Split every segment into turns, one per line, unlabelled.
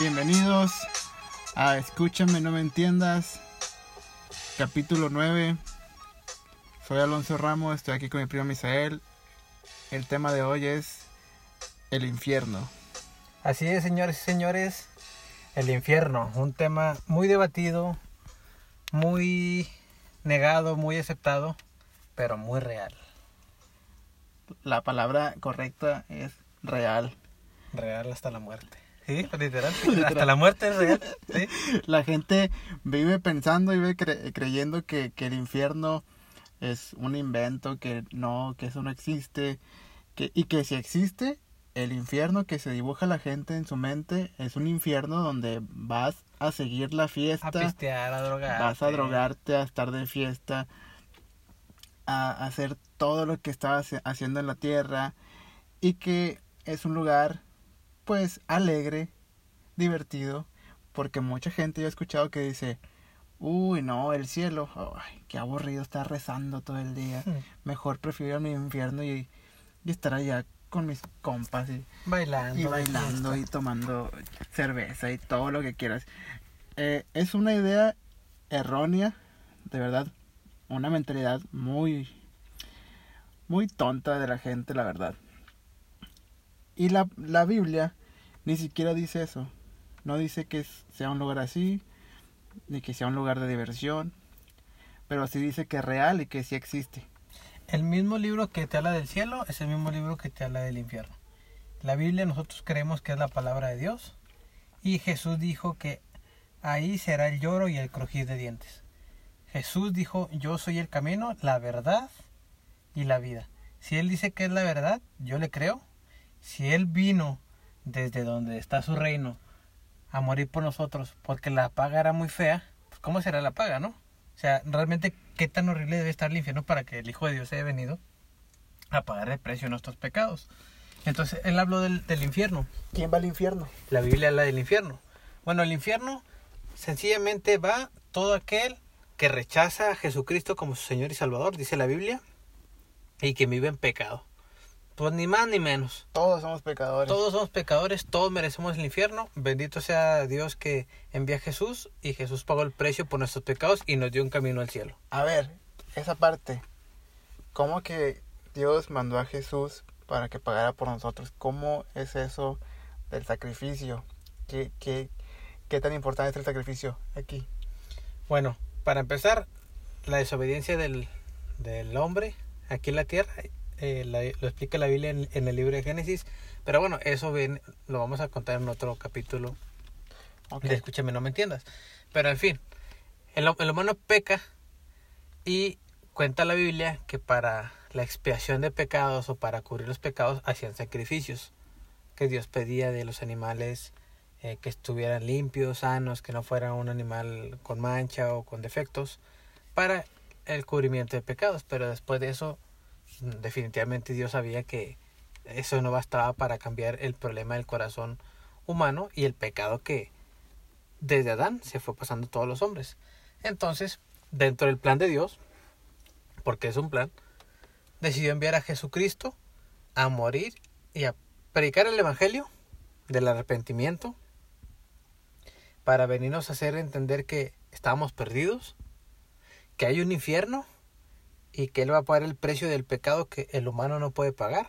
Bienvenidos a Escúchame, no me entiendas. Capítulo 9. Soy Alonso Ramos, estoy aquí con mi primo Misael. El tema de hoy es el infierno.
Así es, señores y señores, el infierno, un tema muy debatido, muy negado, muy aceptado, pero muy real.
La palabra correcta es real.
Real hasta la muerte. Sí, literal. Hasta la muerte es real. ¿sí?
La gente vive pensando y vive cre- creyendo que, que el infierno es un invento, que no, que eso no existe, que, y que si existe, el infierno que se dibuja la gente en su mente es un infierno donde vas a seguir la fiesta,
A pistear, a drogar.
vas a drogarte, a estar de fiesta, a hacer todo lo que estabas haciendo en la tierra y que es un lugar pues alegre, divertido, porque mucha gente yo he escuchado que dice, uy no, el cielo, ay, qué aburrido estar rezando todo el día,
Hmm.
mejor prefiero mi infierno y, y estar allá con mis compas y,
Bailando.
y bailando y tomando cerveza y todo lo que quieras. Eh, es una idea errónea, de verdad, una mentalidad muy, muy tonta de la gente, la verdad. Y la, la Biblia ni siquiera dice eso. No dice que sea un lugar así, ni que sea un lugar de diversión, pero sí dice que es real y que sí existe.
El mismo libro que te habla del cielo es el mismo libro que te habla del infierno. La Biblia nosotros creemos que es la palabra de Dios y Jesús dijo que ahí será el lloro y el crujir de dientes. Jesús dijo, yo soy el camino, la verdad y la vida. Si Él dice que es la verdad, yo le creo. Si Él vino desde donde está su reino a morir por nosotros porque la paga era muy fea, pues ¿cómo será la paga, no? O sea, realmente, ¿qué tan horrible debe estar el infierno para que el Hijo de Dios haya venido a pagar el precio de nuestros pecados? Entonces, él habló del, del infierno.
¿Quién va al infierno?
La Biblia habla del infierno. Bueno, el infierno sencillamente va todo aquel que rechaza a Jesucristo como su Señor y Salvador, dice la Biblia, y que vive en pecado. Pues ni más ni menos.
Todos somos pecadores.
Todos somos pecadores, todos merecemos el infierno. Bendito sea Dios que envía a Jesús y Jesús pagó el precio por nuestros pecados y nos dio un camino al cielo.
A ver, esa parte. ¿Cómo que Dios mandó a Jesús para que pagara por nosotros? ¿Cómo es eso del sacrificio? ¿Qué, qué, qué tan importante es el sacrificio aquí?
Bueno, para empezar, la desobediencia del, del hombre aquí en la tierra eh, la- lo explica la Biblia en, en el libro de Génesis. Pero bueno, eso lo vamos a contar en otro capítulo
Ok.
de Escúchame, no me entiendas. Pero en fin, el, el humano peca y cuenta la Biblia que para la expiación de pecados o para cubrir los pecados hacían sacrificios que Dios pedía de los animales eh, que estuvieran limpios, sanos, que no fuera un animal con mancha o con defectos para el cubrimiento de pecados. Pero después de eso, definitivamente Dios sabía que eso no bastaba para cambiar el problema del corazón humano y el pecado que desde Adán se fue pasando a todos los hombres. Entonces, dentro del plan de Dios, porque es un plan, decidió enviar a Jesucristo a morir y a predicar el Evangelio del arrepentimiento para venirnos a hacer entender que estábamos perdidos, que hay un infierno y que Él va a pagar el precio del pecado que el humano no puede pagar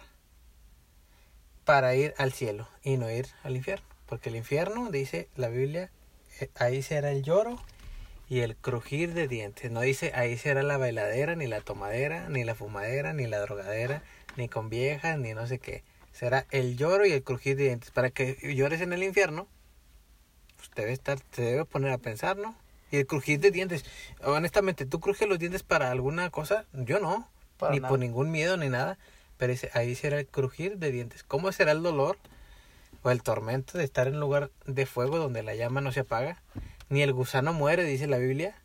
para ir al cielo y no ir al infierno. Porque el infierno, dice la Biblia, eh, ahí será el lloro y el crujir de dientes. No dice ahí será la bailadera, ni la tomadera, ni la fumadera, ni la drogadera, ni con viejas, ni no sé qué. Será el lloro y el crujir de dientes. Para que llores en el infierno, pues debe estar, te debe poner a pensar, ¿no? Y el crujir de dientes. Honestamente, ¿tú crujes los dientes para alguna cosa? Yo no.
Para
ni
nada.
por ningún miedo ni nada. Pero ahí será el crujir de dientes. ¿Cómo será el dolor o el tormento de estar en un lugar de fuego donde la llama no se apaga? Ni el gusano muere, dice la Biblia.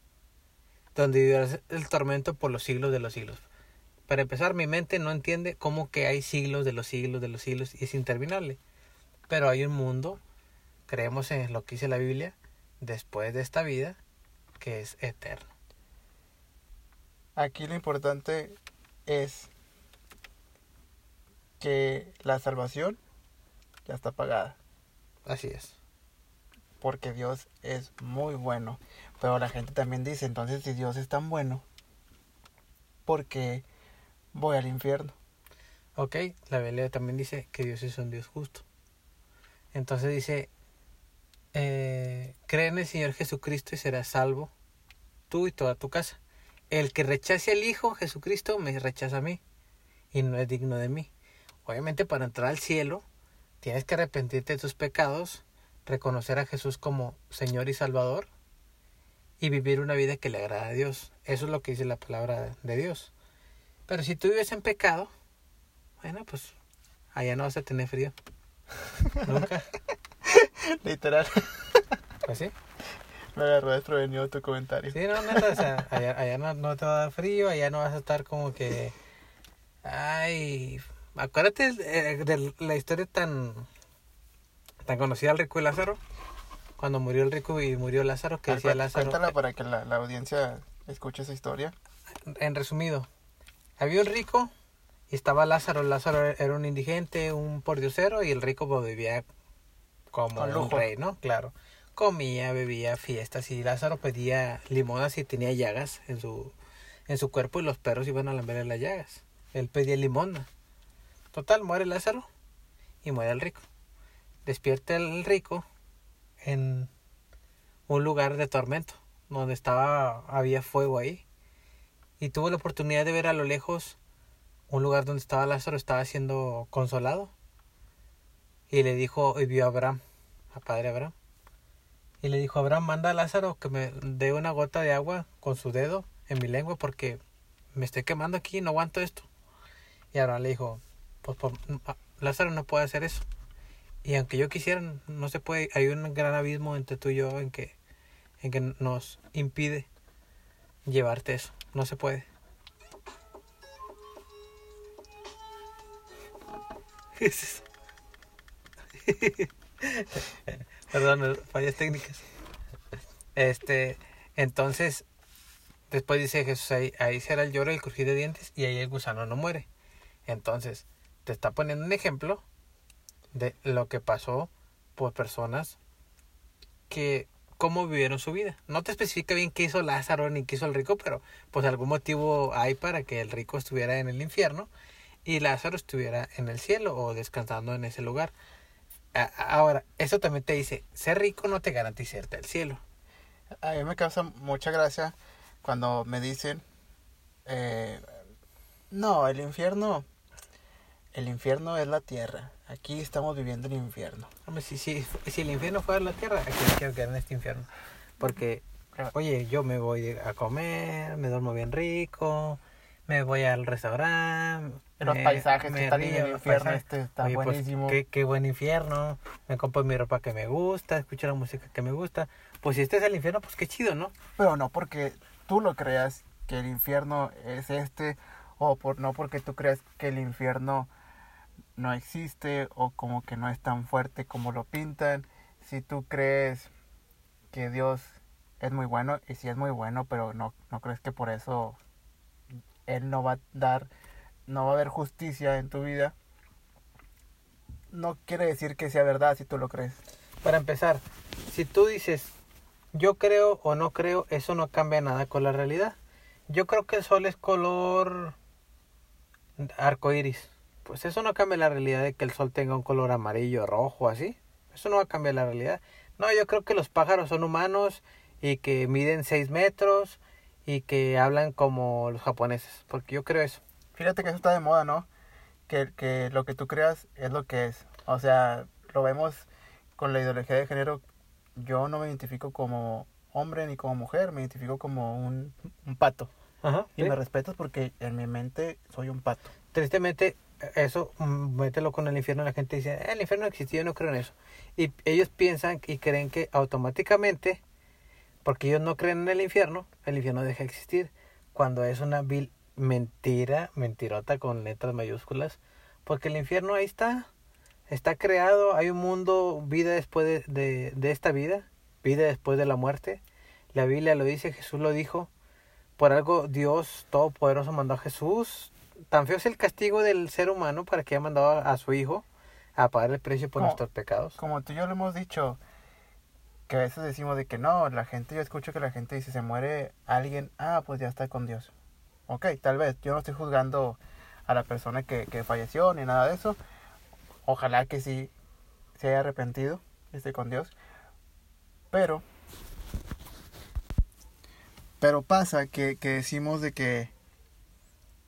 Donde vivirás el tormento por los siglos de los siglos. Para empezar, mi mente no entiende cómo que hay siglos de los siglos de los siglos y es interminable. Pero hay un mundo, creemos en lo que dice la Biblia, después de esta vida, que es eterno.
Aquí lo importante es que la salvación ya está pagada.
Así es.
porque Dios es muy bueno. Pero la gente también dice, entonces si Dios es tan bueno, ¿por qué voy al infierno?
Ok, la Biblia también dice que Dios es un Dios justo. Entonces dice, eh, cree en el Señor Jesucristo y serás salvo, tú y toda tu casa. El que rechace al Hijo Jesucristo me rechaza a mí y no es digno de mí. Obviamente para entrar al cielo tienes que arrepentirte de tus pecados, reconocer a Jesús como Señor y Salvador y vivir una vida que le agrada a Dios. Eso es lo que dice la palabra de Dios. Pero si tú vives en pecado, bueno, pues allá no vas a tener frío. Nunca.
Literal.
Pues sí.
Me agarró desprevenido tu comentario.
Sí, no, neta, o sea, allá, allá no, no te va a dar frío, allá no vas a estar como que... Ay, acuérdate de, de la historia tan tan conocida del rico y Lázaro. Cuando murió el rico y murió Lázaro, que decía Lázaro...
Cuéntala para que la, la audiencia escuche esa historia.
En resumido, había un rico y estaba Lázaro. Lázaro era un indigente, un pordiosero y el rico pues, vivía como
Con
un rey, ¿no? Claro. Comía, bebía, fiestas y Lázaro pedía limonas y tenía llagas en su, en su cuerpo y los perros iban a lamberle las llagas. Él pedía limona. Total, muere Lázaro y muere el rico. Despierta el rico en un lugar de tormento, donde estaba, había fuego ahí. Y tuvo la oportunidad de ver a lo lejos un lugar donde estaba Lázaro, estaba siendo consolado. Y le dijo, y vio a Abraham, a padre Abraham. Y le dijo, Abraham, manda a Lázaro que me dé una gota de agua con su dedo en mi lengua porque me estoy quemando aquí, no aguanto esto. Y Abraham le dijo, pues, pues, Lázaro no puede hacer eso. Y aunque yo quisiera, no se puede, hay un gran abismo entre tú y yo en que, en que nos impide llevarte eso. No se puede. Perdón, fallas técnicas. Este, entonces, después dice Jesús, ahí, ahí será el lloro y el crujir de dientes y ahí el gusano no muere. Entonces, te está poniendo un ejemplo de lo que pasó por personas que cómo vivieron su vida. No te especifica bien qué hizo Lázaro ni qué hizo el rico, pero pues algún motivo hay para que el rico estuviera en el infierno y Lázaro estuviera en el cielo o descansando en ese lugar. Ahora, eso también te dice, ser rico no te garantiza irte al cielo.
A mí me causa mucha gracia cuando me dicen, eh, no, el infierno, el infierno es la tierra. Aquí estamos viviendo el infierno.
Hombre, si, si, si el infierno fuera la tierra, aquí me quiero quedar en este infierno. Porque, oye, yo me voy a comer, me duermo bien rico, me voy al restaurante.
Los
me-
paisajes
me
que están en el infierno este está
Oye, pues,
buenísimo.
qué, qué buen infierno. Me compro mi ropa que me gusta, escucho la música que me gusta. Pues si este es el infierno, pues qué chido, ¿no?
Pero no porque tú lo creas que el infierno es este, o por, no porque tú creas que el infierno no existe, o como que no es tan fuerte como lo pintan. Si tú crees que Dios es muy bueno, y si es muy bueno, pero no, no crees que por eso Él no va a dar, no va a haber justicia en tu vida, no quiere decir que sea verdad si tú lo crees.
Para empezar, si tú dices yo creo o no creo, eso no cambia nada con la realidad. Yo creo que el sol es color arcoíris. Pues eso no cambia la realidad de que el sol tenga un color amarillo, rojo, así. Eso no va a cambiar la realidad. No, yo creo que los pájaros son humanos y que miden 6 metros y que hablan como los japoneses. Porque yo creo eso.
Fíjate que eso está de moda, ¿no? Que, que lo que tú creas es lo que es. O sea, lo vemos con la ideología de género. Yo no me identifico como hombre ni como mujer, me identifico como un, un pato.
Ajá.
Y me respetas porque en mi mente soy un pato.
tristemente eso mételo con el infierno la gente dice "Eh, el infierno no existe yo no creo en eso y ellos piensan y creen que automáticamente porque ellos no creen en el infierno el infierno deja de existir cuando es una vil mentira mentirota con letras mayúsculas porque el infierno ahí está está creado hay un mundo vida después de, de, de esta vida vida después de la muerte la Biblia lo dice Jesús lo dijo por algo Dios Todopoderoso mandó a Jesús. Tan feo es el castigo del ser humano para que haya mandado a, a su hijo a pagar el precio por nuestros pecados.
Como tú y yo lo hemos dicho, Que a veces decimos de que no, la gente, yo escucho que la gente dice, se muere alguien, ah, pues ya está con Dios. Ok, tal vez, yo no estoy juzgando a la persona que, que falleció ni nada de eso. Ojalá que sí se haya arrepentido, esté con Dios. Pero, pero pasa que, que decimos de que,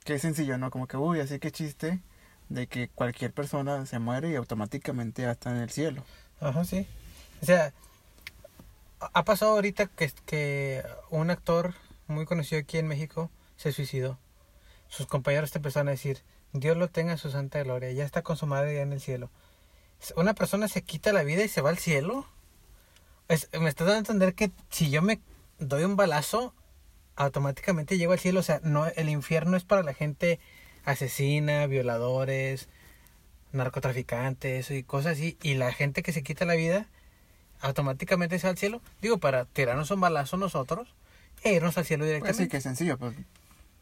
que es sencillo, ¿no? Como que, uy, así que chiste de que cualquier persona se muere y automáticamente ya está en el cielo.
Ajá, sí. O sea, ha pasado ahorita que, que un actor muy conocido aquí en México se suicidó. Sus compañeros te empezaron a decir, Dios lo tenga en su santa gloria, ya está con su madre ya en el cielo. Una persona se quita la vida y se va al cielo. Es, me estás dando a entender que si yo me doy un balazo, automáticamente llego al cielo. O sea, no, el infierno es para la gente asesina, violadores, narcotraficantes y cosas así. Y la gente que se quita la vida, automáticamente se va al cielo. Digo, para tirarnos un balazo nosotros e irnos al cielo
Pues
directamente.
sí, que sencillo, pues.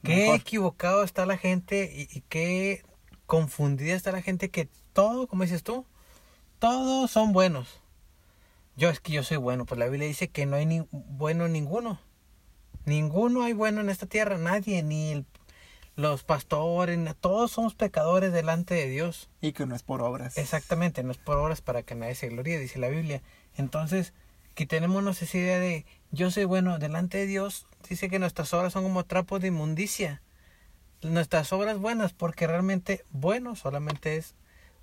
Qué
mejor.
equivocado está la gente y, y qué confundida está la gente que todo, como dices tú, todos son buenos. Yo es que yo soy bueno, pues la Biblia dice que no hay ni bueno ninguno. Ninguno hay bueno en esta tierra, nadie, ni el- los pastores, todos somos pecadores delante de Dios.
Y que no es por obras.
Exactamente, no es por obras para que nadie se gloríe, dice la Biblia. Entonces, quitémonos esa idea de yo soy bueno delante de Dios. Dice que nuestras obras son como trapos de inmundicia. Nuestras obras buenas, porque realmente bueno solamente es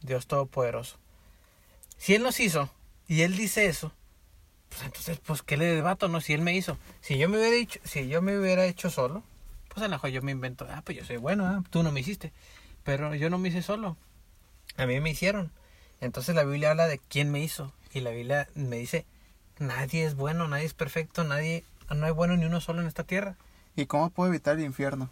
Dios Todopoderoso. Si Él nos hizo y Él dice eso, pues entonces, pues, ¿qué le debato? No, si Él me hizo. Si yo me hubiera dicho, si yo me hubiera hecho solo, pues a lo mejor yo me invento, ah, pues yo soy bueno, ah, tú no me hiciste. Pero yo no me hice solo. A mí me hicieron. Entonces la Biblia habla de quién me hizo. Y la Biblia me dice, nadie es bueno, nadie es perfecto, nadie, no hay bueno ni uno solo en esta tierra.
¿Y cómo puedo evitar el infierno?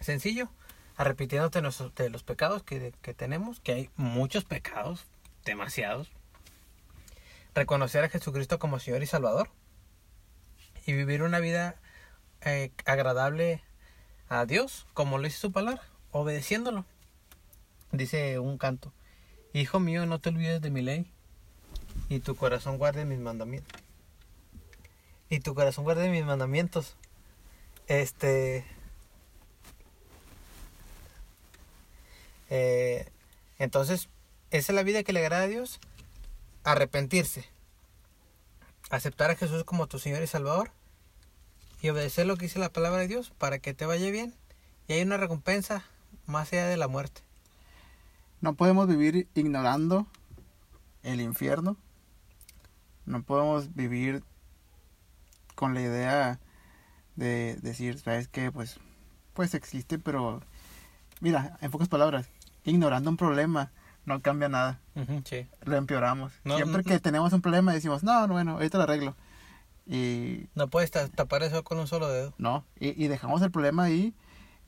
Sencillo, arrepintiéndote de los pecados que, que tenemos, que hay muchos pecados, demasiados. Reconocer a Jesucristo como Señor y Salvador. Y vivir una vida eh, agradable a Dios, como lo dice su palabra, obedeciéndolo. Dice un canto, Hijo mío, no te olvides de mi ley, y tu corazón guarde mis mandamientos. Y tu corazón guarde mis mandamientos. Este, Eh, entonces, esa es la vida que le agrada a Dios. Arrepentirse. Aceptar a Jesús como tu Señor y Salvador. Y obedecer lo que dice la palabra de Dios para que te vaya bien. Y hay una recompensa más allá de la muerte.
No podemos vivir ignorando el infierno. No podemos vivir con la idea de decir, ¿sabes qué? Pues, pues existe, pero mira, en pocas palabras, ignorando un problema no cambia nada,
sí.
lo empeoramos.
No,
Siempre
no,
que
no.
tenemos un problema decimos, no, no, bueno, ahorita lo arreglo. Y
No puedes ta- tapar eso con un solo dedo.
no, y, y dejamos el problema ahí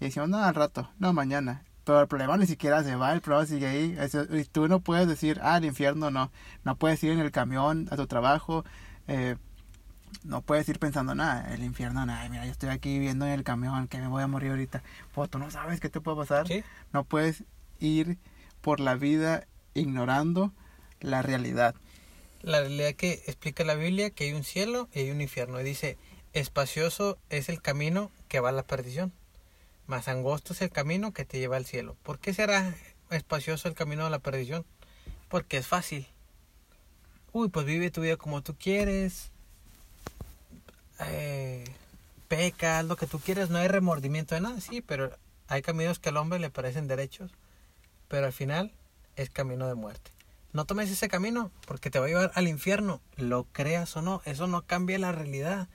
y decimos, no, al rato, no, mañana. Pero el problema ni siquiera se va, el problema sigue ahí. Y tú no puedes decir, ah, el infierno no. No puedes ir en el camión a tu trabajo. eh, no puedes ir pensando, nada, el infierno, nada, mira, yo estoy aquí viviendo en el camión, que me voy a morir ahorita. Pues tú no sabes qué te puede pasar.
Sí.
No puedes ir por la vida ignorando la realidad.
La realidad que explica la Biblia que hay un cielo y hay un infierno. Y dice, espacioso es el camino que va a la perdición, más angosto es el camino que te lleva al cielo. ¿Por qué será espacioso el camino a la perdición? Porque es fácil. Uy, pues vive tu vida como tú quieres. Eh, peca, lo que tú quieres. No hay remordimiento de nada, sí, pero hay caminos que al hombre le parecen derechos. Pero al final es camino de muerte. No tomes ese camino porque te va a llevar al infierno. Lo creas o no, eso no cambia la realidad.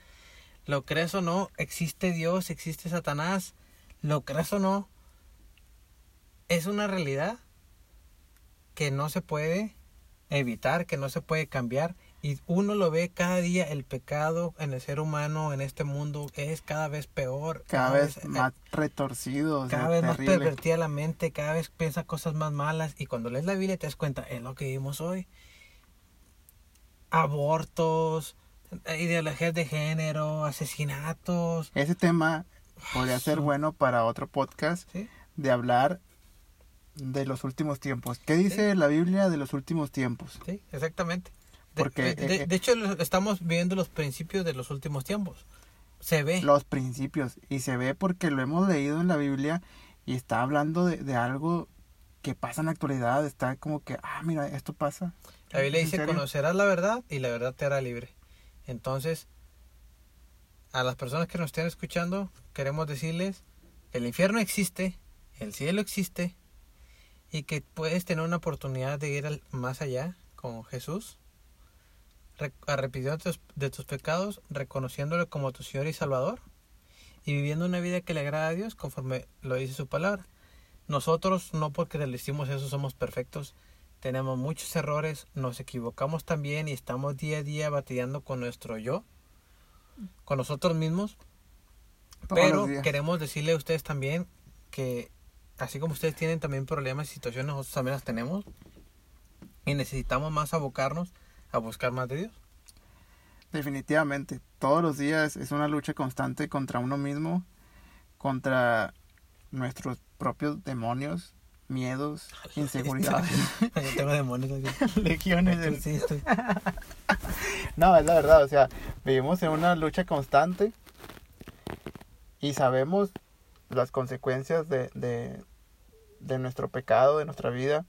Lo creas o no, existe Dios, existe Satanás. Lo creas o no, es una realidad que no se puede evitar, que no se puede cambiar. Y uno lo ve cada día, el pecado en el ser humano, en este mundo, es cada vez peor.
Cada vez
eh,
más retorcido.
cada vez más pervertida la mente, cada vez piensa cosas más malas y cuando lees la Biblia te das cuenta, es lo que vivimos hoy. Abortos, ideologías de género, asesinatos,
Ese tema podría ser bueno para otro podcast
¿sí?
de hablar de los últimos tiempos. ¿Qué dice la Biblia de los últimos tiempos?
Sí, exactamente.
Porque
de-
eh,
de hecho, estamos viendo los principios de los últimos tiempos. Se ve.
los principios y se ve porque lo hemos leído en la Biblia y está hablando de, de algo que pasa en la actualidad, está como que, ah, mira, esto pasa.
La Biblia
¿En
dice,
serio?
conocerás la verdad y la verdad te hará libre. Entonces, a las personas que nos estén escuchando, queremos decirles que el infierno existe, el cielo existe y que puedes tener una oportunidad de ir al- más allá con Jesús, re- arrepintiendo de tus, pecados, reconociéndolo como tu Señor y Salvador y viviendo una vida que le agrada a Dios conforme lo dice su palabra. Nosotros no porque le decimos eso somos perfectos, tenemos muchos errores, nos equivocamos también y estamos día a día batallando con nuestro yo, con nosotros mismos,
Todos
pero queremos decirle a ustedes también que así como ustedes tienen también problemas y situaciones, nosotros también las tenemos. Y necesitamos más abocarnos a buscar más de Dios.
Definitivamente, todos los días es una lucha constante contra uno mismo, contra nuestros propios demonios, miedos, inseguridades,
Yo tengo demonios aquí.
legiones
estoy-
No, es la verdad, o sea, vivimos en una lucha constante y sabemos las consecuencias de, de, de nuestro pecado, de nuestra vida.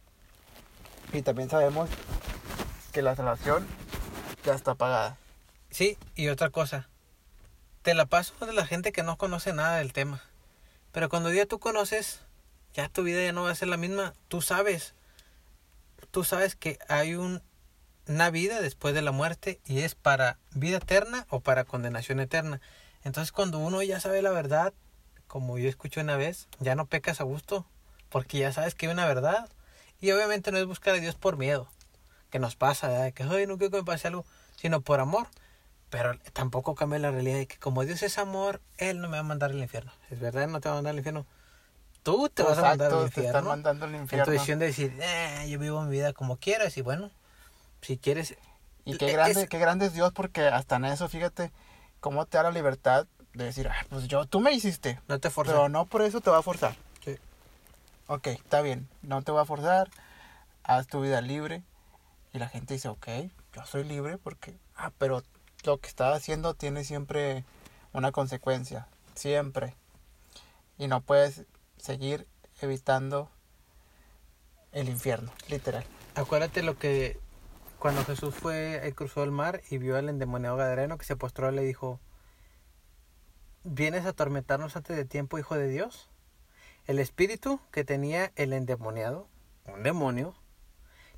Y también sabemos que la salvación ya está pagada.
Sí, y otra cosa. Te la paso de la gente que no conoce nada del tema. Pero cuando ya tú conoces, ya tu vida ya no va a ser la misma. Tú sabes. Tú sabes que hay un, una vida después de la muerte y es para vida eterna o para condenación eterna. Entonces cuando uno ya sabe la verdad, como yo escuché una vez, ya no pecas a gusto. Porque ya sabes que hay una verdad. Y obviamente no es buscar a Dios por miedo. Que nos pasa, ¿verdad? que, ay, no quiero que me pase algo. Sino por amor. Pero tampoco cambia la realidad de que como Dios es amor, Él no me va a mandar al infierno. Es verdad, Él no te va a mandar al infierno. Tú te vas a mandar al
actos te están
infierno.
mandando al
En tu
infierno.
decisión de decir, eh, yo vivo mi vida como quieras y bueno, si quieres...
Y qué
es-
grande, qué grande es Dios porque hasta en eso, fíjate, cómo te da la libertad de decir, ah, pues yo, tú me hiciste,
No te forzas.
pero no por eso te va a forzar.
Sí.
Ok, está bien, no te voy a forzar, haz tu vida libre. Y la gente dice, ok, yo soy libre porque, ah, pero lo que estás haciendo tiene siempre una consecuencia, siempre. Y no puedes seguir evitando el infierno, literal.
Acuérdate lo que cuando Jesús fue, él cruzó el mar y vio al endemoniado gadareno que se postró y le dijo, ¿vienes a atormentarnos antes de tiempo, hijo de Dios? El espíritu que tenía el endemoniado, un demonio,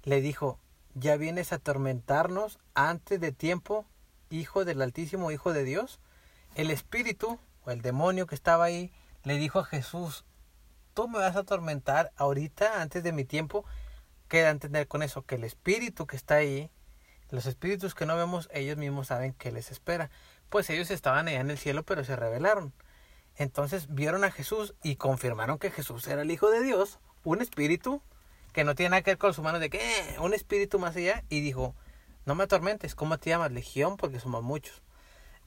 le dijo, ¿ya vienes a atormentarnos antes de tiempo, hijo del Altísimo, hijo de Dios? El espíritu, o el demonio que estaba ahí, le dijo a Jesús, tú me vas a atormentar ahorita, antes de mi tiempo. Queda entender con eso que el espíritu que está ahí, los espíritus que no vemos, ellos mismos saben que les espera. Pues ellos estaban allá en el cielo, pero se rebelaron. Entonces vieron a Jesús y confirmaron que Jesús era el Hijo de Dios, un espíritu que no tiene nada que ver con los humanos, de que "Eh, un espíritu más allá, y dijo, no me atormentes, ¿cómo te llamas? Legión, porque somos muchos.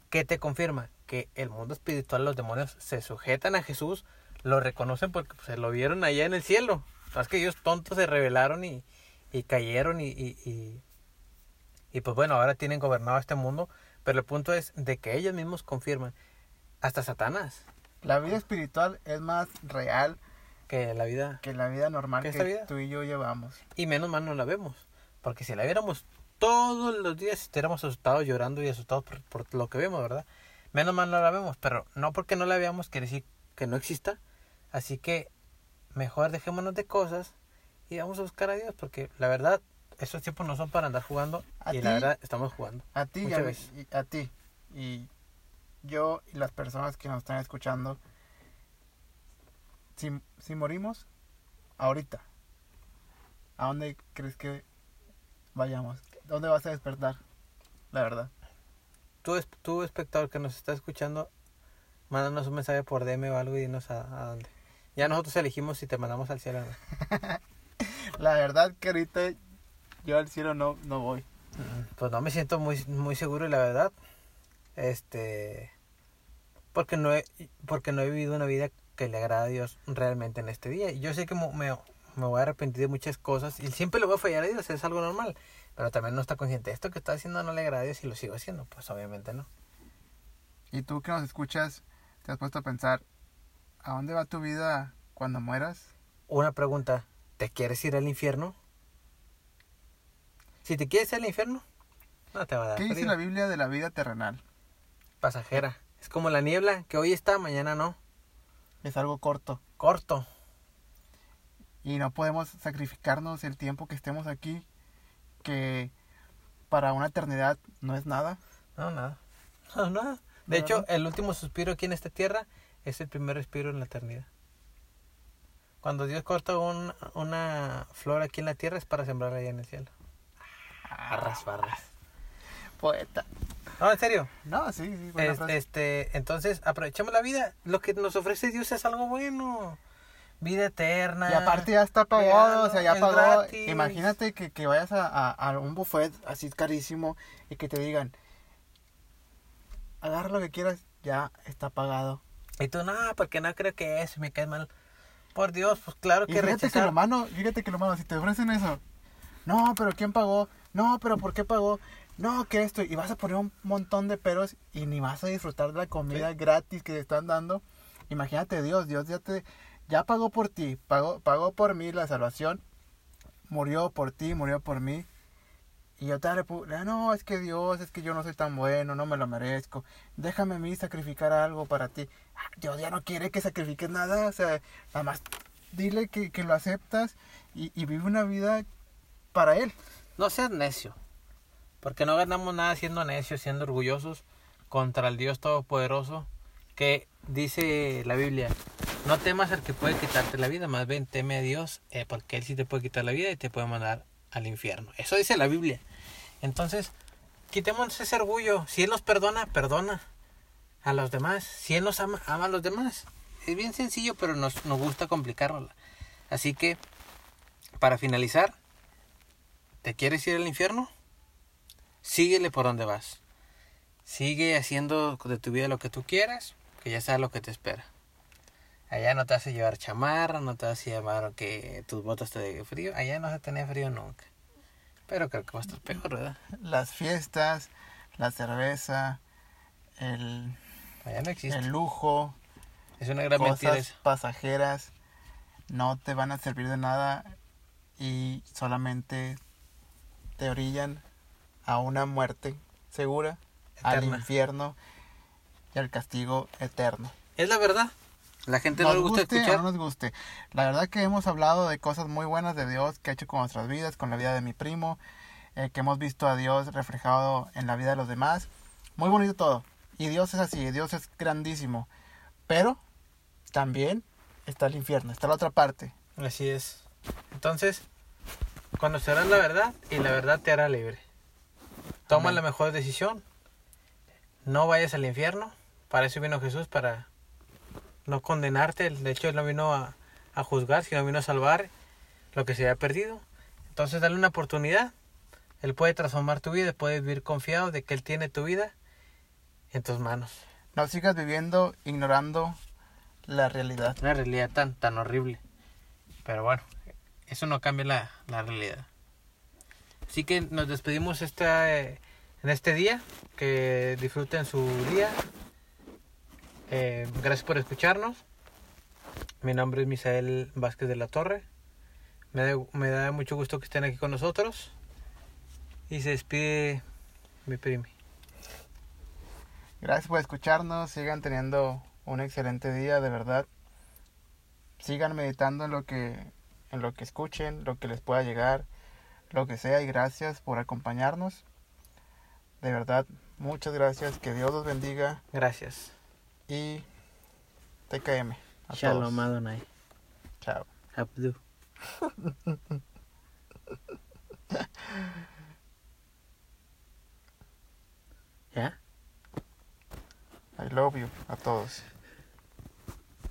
¿Qué te confirma? Que el mundo espiritual, los demonios se sujetan a Jesús, lo reconocen porque pues, se lo vieron allá en el cielo. Es que ellos tontos se rebelaron y, y cayeron y, y, y, y, pues bueno, ahora tienen gobernado este mundo, pero el punto es de que ellos mismos confirman, hasta Satanás,
La vida espiritual es más real
que la vida,
que la vida normal
¿Que
que
vida?
tú y yo llevamos.
y menos mal no la vemos, porque si la viéramos todos los días estaríamos asustados, llorando y asustados por, por lo que vemos, ¿verdad? Menos mal no la vemos, pero no porque no la veamos quiere decir que no exista, así que mejor dejémonos de cosas y vamos a buscar a Dios, porque la verdad, estos tiempos no son para andar jugando
A
y la verdad estamos jugando.
A ti a,
veces.
y a ti. Y yo y las personas que nos están escuchando. Si, si morimos, ahorita, ¿a dónde crees que vayamos? ¿Dónde vas a despertar? La verdad.
Tú, es- tú espectador que nos está escuchando, mándanos un mensaje por DM o algo y dinos a, a dónde. Ya nosotros elegimos si te mandamos al cielo o no.
La verdad que ahorita yo al cielo no, no voy.
Mm, Pues no me siento muy, muy seguro y la verdad, este, porque no he, porque no he vivido una vida que le agrada a Dios realmente en este día. Y yo sé que me, me voy a arrepentir de muchas cosas y siempre le voy a fallar a Dios, es algo normal. Pero también no está consciente, esto que está haciendo no le agrada a Dios y lo sigo haciendo, pues obviamente no.
Y tú que nos escuchas, te has puesto a pensar, ¿a dónde va tu vida cuando mueras?
Una pregunta, ¿te quieres ir al infierno? Si te quieres ir al infierno, no te va a dar
¿Qué dice
frío.
la Biblia de la vida terrenal?
Pasajera. Es como la niebla, que hoy está, mañana no.
Es algo corto.
Corto.
Y no podemos sacrificarnos el tiempo que estemos aquí, que para una eternidad no es nada.
No, nada. No, nada. De
No,
hecho,
no.
el último suspiro aquí en esta tierra es el primer respiro en la eternidad. Cuando Dios corta un- una flor aquí en la tierra es para sembrarla allá en el cielo. Arras, barras.
Poeta.
No, en serio.
No, sí, sí,
Es- este, entonces, aprovechemos la vida. Lo que nos ofrece Dios es algo bueno. Vida eterna.
Y aparte ya está pagado, o sea, ya
es
pagó.
gratis.
Imagínate que, que vayas a, a- a un buffet así carísimo y que te digan, agarra lo que quieras, ya está pagado.
Y tú, no, porque no creo que eso me cae mal. Por Dios, pues claro
Y
que
fíjate que lo malo, fíjate que lo malo, si te ofrecen eso, no, pero ¿quién pagó? No, pero ¿por qué pagó? No, que esto, y vas a poner un montón de peros y ni vas a disfrutar de la comida gratis que te están dando. Imagínate Dios, Dios ya te, ya pagó por ti, pagó, pagó por mí la salvación, murió por ti, murió por mí. Y yo te repu- ah, no, es que Dios, es que yo no soy tan bueno, no me lo merezco. Déjame a mí sacrificar algo para ti. Ah, Dios ya no quiere que sacrifiques nada, o sea, nada más dile que, que lo aceptas y, y vive una vida para Él.
No seas necio. Porque no ganamos nada siendo necios, siendo orgullosos contra el Dios Todopoderoso. Que dice la Biblia: No temas al que puede quitarte la vida, más bien teme a Dios, eh, porque Él sí te puede quitar la vida y te puede mandar al infierno. Eso dice la Biblia. Entonces, quitemos ese orgullo. Si Él nos perdona, perdona a los demás. Si Él nos ama, ama a los demás. Es bien sencillo, pero nos, nos gusta complicarlo. Así que, para finalizar, ¿te quieres ir al infierno? Síguele por donde vas. Sigue haciendo de tu vida lo que tú quieras, que ya sabes lo que te espera. Allá no te a llevar chamarra, no te a llevar que tus botas te den frío. Allá no a tener frío nunca. Pero creo que va a estar peor, ¿verdad?
Las fiestas, la cerveza, el,
Allá no existe.
el lujo,
Es una gran mentira eso.
pasajeras, no te van a servir de nada y solamente te orillan a una muerte segura, al infierno y al castigo eterno.
Es la verdad. La gente no
nos
le gusta
guste
escuchar.
no nos guste. La verdad que hemos hablado de cosas muy buenas de Dios que ha hecho con nuestras vidas, con la vida de mi primo, eh, que hemos visto a Dios reflejado en la vida de los demás. Muy bonito todo. Y Dios es así, Dios es grandísimo. Pero también está el infierno, está la otra parte.
Así es. Entonces, conocerás la verdad y la verdad te hará libre. Toma
Amén.
la mejor decisión. No vayas al infierno. Para eso vino Jesús, para no condenarte. De hecho, Él no vino a, a juzgar, sino vino a salvar lo que se había perdido. Entonces, dale una oportunidad. Él puede transformar tu vida, puedes vivir confiado de que Él tiene tu vida en tus manos.
No sigas viviendo ignorando la realidad.
Una realidad tan, tan horrible. Pero bueno, eso no cambia la, la realidad. Así que nos despedimos en este día. Que disfruten su día. Eh, gracias por escucharnos. Mi nombre es Misael Vázquez de la Torre. Me da, mucho gusto que estén aquí con nosotros. Y se despide mi primi.
Gracias por escucharnos, sigan teniendo un excelente día, de verdad. Sigan meditando lo que en lo que escuchen, lo que les pueda llegar, lo que sea y gracias por acompañarnos. De verdad, muchas gracias, que Dios los bendiga
Gracias.
y TKM. A
Shalom
todos.
Adonai.
Chao.
Abdu. ¿Ya?
I love you a todos.